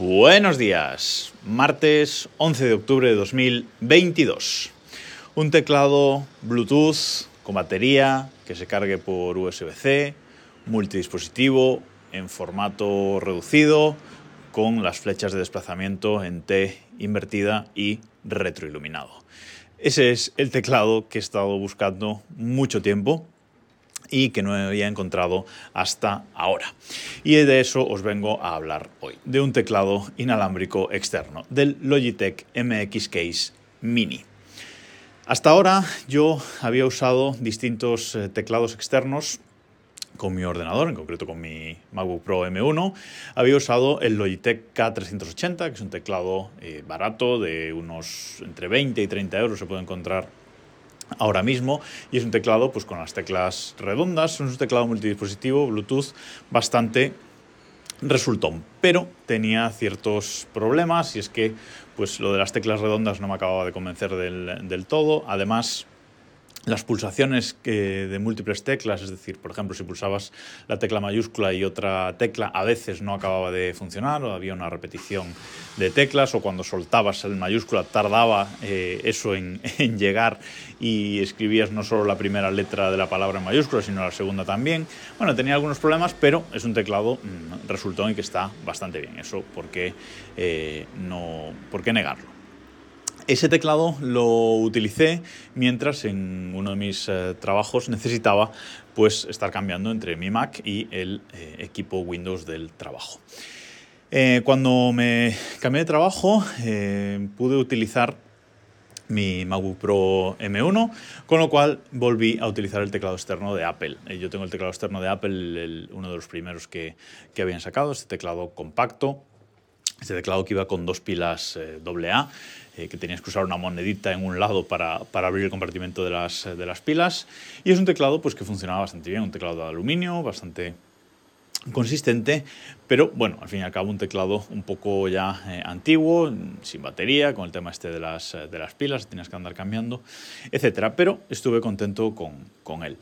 Buenos días, martes 11 de octubre de 2022. Un teclado Bluetooth con batería que se cargue por USB-C, multidispositivo en formato reducido con las flechas de desplazamiento en T invertida y retroiluminado. Ese es el teclado que he estado buscando mucho tiempo y que no había encontrado hasta ahora. Y de eso os vengo a hablar hoy, de un teclado inalámbrico externo, del Logitech MX Case Mini. Hasta ahora yo había usado distintos eh, teclados externos con mi ordenador, en concreto con mi MacBook Pro M1, había usado el Logitech K380, que es un teclado eh, barato de unos entre 20 y 30 euros, se puede encontrar ahora mismo y es un teclado pues con las teclas redondas, es un teclado multidispositivo Bluetooth bastante resultón, pero tenía ciertos problemas y es que pues lo de las teclas redondas no me acababa de convencer del, del todo, además las pulsaciones de múltiples teclas, es decir, por ejemplo, si pulsabas la tecla mayúscula y otra tecla, a veces no acababa de funcionar o había una repetición de teclas o cuando soltabas el mayúscula tardaba eh, eso en, llegar y escribías no solo la primera letra de la palabra en mayúscula, sino la segunda también. Bueno, tenía algunos problemas, pero es un teclado mm, resultó en que está bastante bien. Eso, ¿por qué, eh, no, ¿por qué negarlo? Ese teclado lo utilicé mientras en uno de mis eh, trabajos necesitaba pues, estar cambiando entre mi Mac y el eh, equipo Windows del trabajo. Eh, cuando me cambié de trabajo pude utilizar mi MacBook Pro M1, con lo cual volví a utilizar el teclado externo de Apple. Yo tengo el teclado externo de Apple, uno de los primeros que, que habían sacado, este teclado compacto, este teclado que iba con dos pilas AA, eh, que tenías que usar una monedita en un lado para, para, abrir el compartimento de las, de las pilas. Y es un teclado pues, que funcionaba bastante bien, un teclado de aluminio, bastante consistente, pero bueno, al fin y al cabo un teclado un poco ya eh, antiguo, sin batería, con el tema este de las, de las pilas, tenías que andar cambiando, etcétera, pero estuve contento con, con él.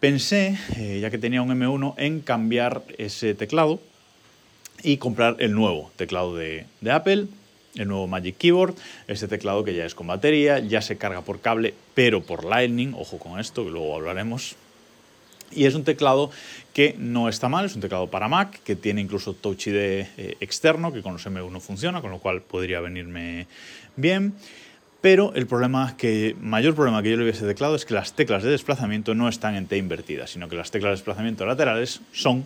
Pensé, eh, ya que tenía un M1, en cambiar ese teclado y comprar el nuevo teclado de, Apple, el nuevo Magic Keyboard, este teclado que ya es con batería, ya se carga por cable, pero por Lightning, ojo con esto, que luego hablaremos. Y es un teclado que no está mal, es un teclado para Mac, que tiene incluso Touch ID eh, externo, que con los M1 funciona, con lo cual podría venirme bien. Pero el problema que, mayor problema que yo le veo a ese teclado es que las teclas de desplazamiento no están en T invertida, sino que las teclas de desplazamiento laterales son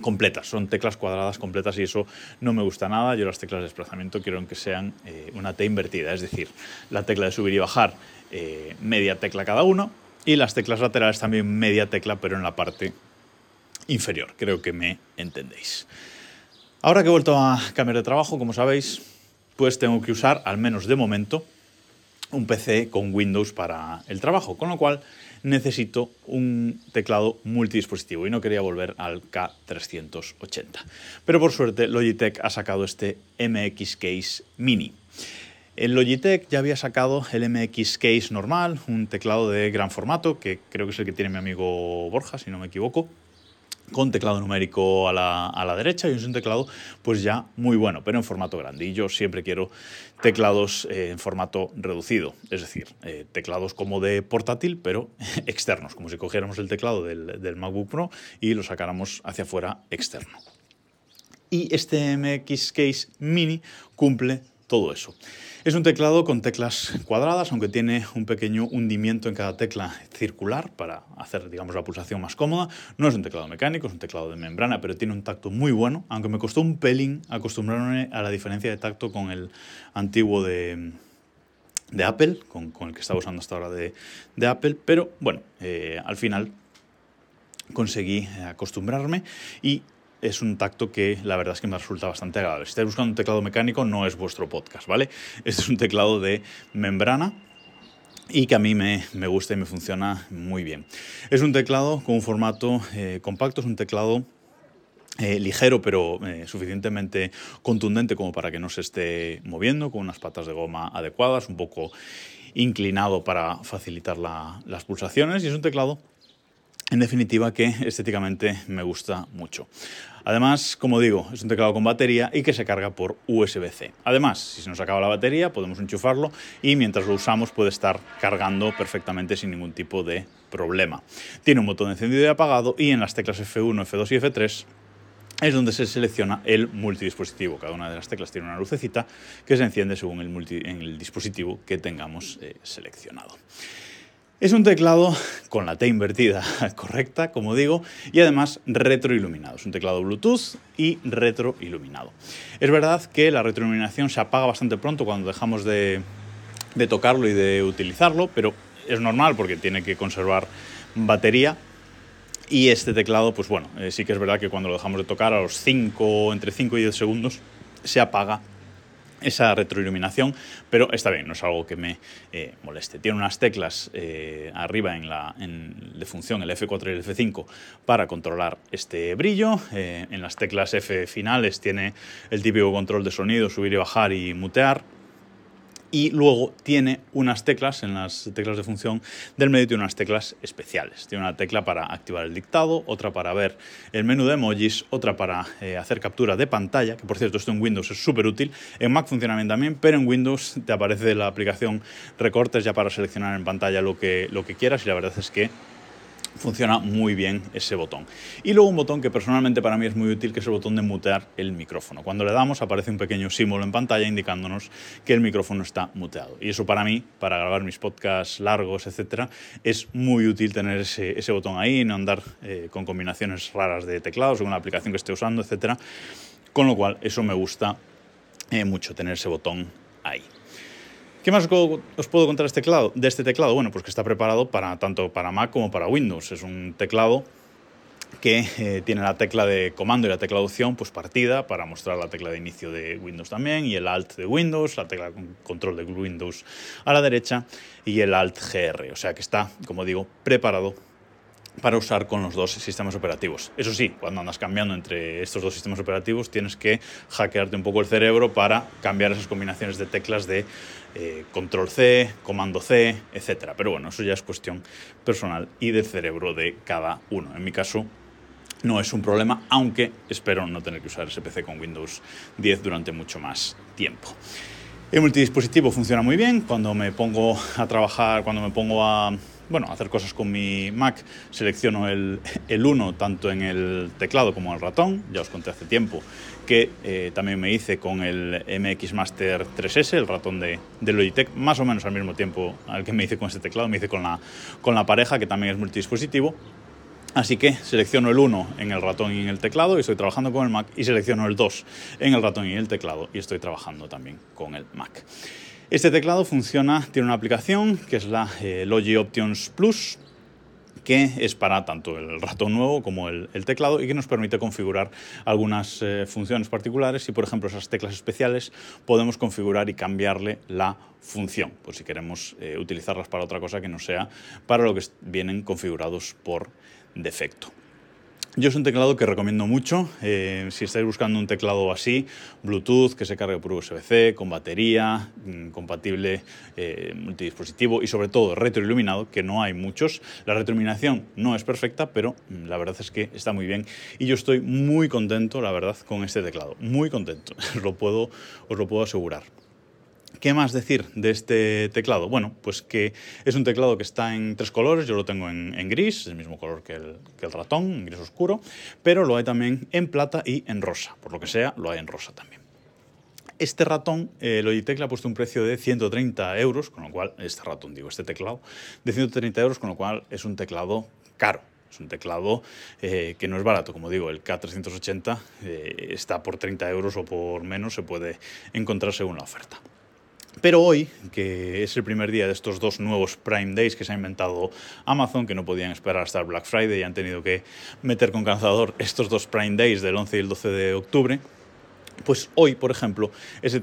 completas, son teclas cuadradas completas y eso no me gusta nada. Yo las teclas de desplazamiento quiero que sean eh, una T invertida, es decir, la tecla de subir y bajar eh, media tecla cada uno y las teclas laterales también media tecla pero en la parte inferior. Creo que me entendéis. Ahora que he vuelto a cambiar de trabajo, como sabéis, pues tengo que usar, al menos de momento, un PC con Windows para el trabajo, con lo cual necesito un teclado multidispositivo y no quería volver al K380. Pero por suerte Logitech ha sacado este MX Case Mini. El Logitech ya había sacado el MX Case normal, un teclado de gran formato, que creo que es el que tiene mi amigo Borja, si no me equivoco con teclado numérico a la, a la, derecha y es un teclado pues ya muy bueno, pero en formato grande. Y yo siempre quiero teclados eh, en formato reducido, es decir, eh, teclados como de portátil, pero externos, como si cogiéramos el teclado del, del MacBook Pro y lo sacáramos hacia afuera externo. Y este MX Case Mini cumple todo eso. Es un teclado con teclas cuadradas, aunque tiene un pequeño hundimiento en cada tecla circular para hacer, digamos, la pulsación más cómoda. No es un teclado mecánico, es un teclado de membrana, pero tiene un tacto muy bueno, aunque me costó un pelín acostumbrarme a la diferencia de tacto con el antiguo de, Apple, con, el que estaba usando hasta ahora de, de Apple, pero bueno, eh, al final conseguí acostumbrarme y es un tacto que la verdad es que me resulta bastante agradable. Si estáis buscando un teclado mecánico, no es vuestro podcast, ¿vale? Este es un teclado de membrana y que a mí me, me gusta y me funciona muy bien. Es un teclado con un formato eh, compacto, es un teclado eh, ligero pero eh, suficientemente contundente como para que no se esté moviendo, con unas patas de goma adecuadas, un poco inclinado para facilitar las pulsaciones y es un teclado en definitiva que estéticamente me gusta mucho. Además, como digo, es un teclado con batería y que se carga por USB-C. Además, si se nos acaba la batería, podemos enchufarlo y mientras lo usamos puede estar cargando perfectamente sin ningún tipo de problema. Tiene un botón encendido y apagado y en las teclas F1, F2 y F3 es donde se selecciona el multidispositivo. Cada una de las teclas tiene una lucecita que se enciende según el, dispositivo que tengamos eh, seleccionado. Es un teclado con la T invertida correcta, como digo, y además retroiluminado. Es un teclado Bluetooth y retroiluminado. Es verdad que la retroiluminación se apaga bastante pronto cuando dejamos de, tocarlo y de utilizarlo, pero es normal porque tiene que conservar batería. Y este teclado, pues bueno, eh, sí que es verdad que cuando lo dejamos de tocar a los 5, entre 5 y 10 segundos, se apaga esa retroiluminación, pero está bien, no es algo que me eh, moleste. Tiene unas teclas eh, arriba en la de función, el F4 y el F5, para controlar este brillo. Eh, en las teclas F finales tiene el típico control de sonido, subir y bajar y mutear y luego tiene unas teclas, en las teclas de función del medio tiene unas teclas especiales. Tiene una tecla para activar el dictado, otra para ver el menú de emojis, otra para eh, hacer captura de pantalla, que por cierto esto en Windows es súper útil, en Mac funciona bien también, pero en Windows te aparece la aplicación recortes ya para seleccionar en pantalla lo que, lo que quieras y la verdad es que funciona muy bien ese botón. Y luego un botón que personalmente para mí es muy útil, que es el botón de mutear el micrófono. Cuando le damos aparece un pequeño símbolo en pantalla indicándonos que el micrófono está muteado. Y eso para mí, para grabar mis podcasts largos, etcétera, es muy útil tener ese, botón ahí, no andar eh, con combinaciones raras de teclados según la aplicación que esté usando, etcétera. Con lo cual, eso me gusta eh, mucho, tener ese botón ahí. ¿Qué más os puedo contar este de este teclado? Bueno, pues que está preparado para, tanto para Mac como para Windows. Es un teclado que eh, tiene la tecla de comando y la tecla de opción pues partida para mostrar la tecla de inicio de Windows también y el Alt de Windows, la tecla control de Windows a la derecha y el Alt GR. O sea que está, como digo, preparado para usar con los dos sistemas operativos. Eso sí, cuando andas cambiando entre estos dos sistemas operativos tienes que hackearte un poco el cerebro para cambiar esas combinaciones de teclas de eh, control C, comando C, etc. Pero bueno, eso ya es cuestión personal y del cerebro de cada uno. En mi caso no es un problema, aunque espero no tener que usar ese PC con Windows 10 durante mucho más tiempo. El multidispositivo funciona muy bien. Cuando me pongo a trabajar, cuando me pongo a bueno, hacer cosas con mi Mac, selecciono el, el 1 tanto en el teclado como en el ratón. Ya os conté hace tiempo que eh, también me hice con el MX Master 3S, el ratón de, de, Logitech, más o menos al mismo tiempo al que me hice con este teclado. Me hice con la, con la pareja, que también es multidispositivo. Así que selecciono el 1 en el ratón y en el teclado y estoy trabajando con el Mac y selecciono el 2 en el ratón y el teclado y estoy trabajando también con el Mac. Este teclado funciona, tiene una aplicación que es la eh, Logi Options Plus, que es para tanto el ratón nuevo como el, teclado y que nos permite configurar algunas eh, funciones particulares y por ejemplo esas teclas especiales podemos configurar y cambiarle la función, por si queremos eh, utilizarlas para otra cosa que no sea para lo que vienen configurados por defecto. Yo es un teclado que recomiendo mucho. Eh, si estáis buscando un teclado así, Bluetooth, que se cargue por USB-C, con batería, mm, compatible eh, multidispositivo y sobre todo retroiluminado, que no hay muchos. La retroiluminación no es perfecta, pero mm, la verdad es que está muy bien. Y yo estoy muy contento, la verdad, con este teclado. Muy contento, os lo puedo asegurar. ¿Qué más decir de este teclado? Bueno, pues que es un teclado que está en tres colores, yo lo tengo en, gris, es el mismo color que el, el, ratón, en gris oscuro, pero lo hay también en plata y en rosa, por lo que sea, lo hay en rosa también. Este ratón, eh, Logitech le ha puesto un precio de 130 euros, con lo cual, este ratón, digo, este teclado, de 130 euros, con lo cual es un teclado caro. Es un teclado eh, que no es barato, como digo, el K380 eh, está por 30 euros o por menos, se puede encontrar según la oferta. Pero hoy, que es el primer día de estos dos nuevos Prime Days que se ha inventado Amazon, que no podían esperar hasta el Black Friday y han tenido que meter con calzador estos dos Prime Days del 11 y el 12 de octubre, pues hoy, por ejemplo,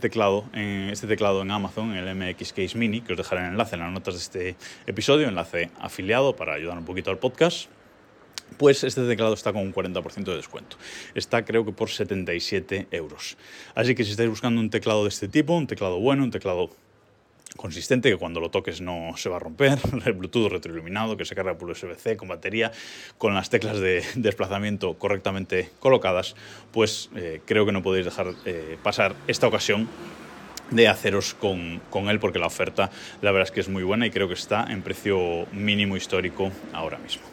teclado, eh, este teclado en Amazon, el MX Case Mini, que os dejaré el enlace en las notas de este episodio, enlace afiliado para ayudar un poquito al podcast, pues este teclado está con un 40% de descuento. Está creo que por 77 euros. Así que si estáis buscando un teclado de este tipo, un teclado bueno, un teclado consistente que cuando lo toques no se va a romper, el Bluetooth retroiluminado que se carga por USB-C con batería, con las teclas de desplazamiento correctamente colocadas, pues eh, creo que no podéis dejar eh, pasar esta ocasión de haceros con, con, él porque la oferta la verdad es que es muy buena y creo que está en precio mínimo histórico ahora mismo.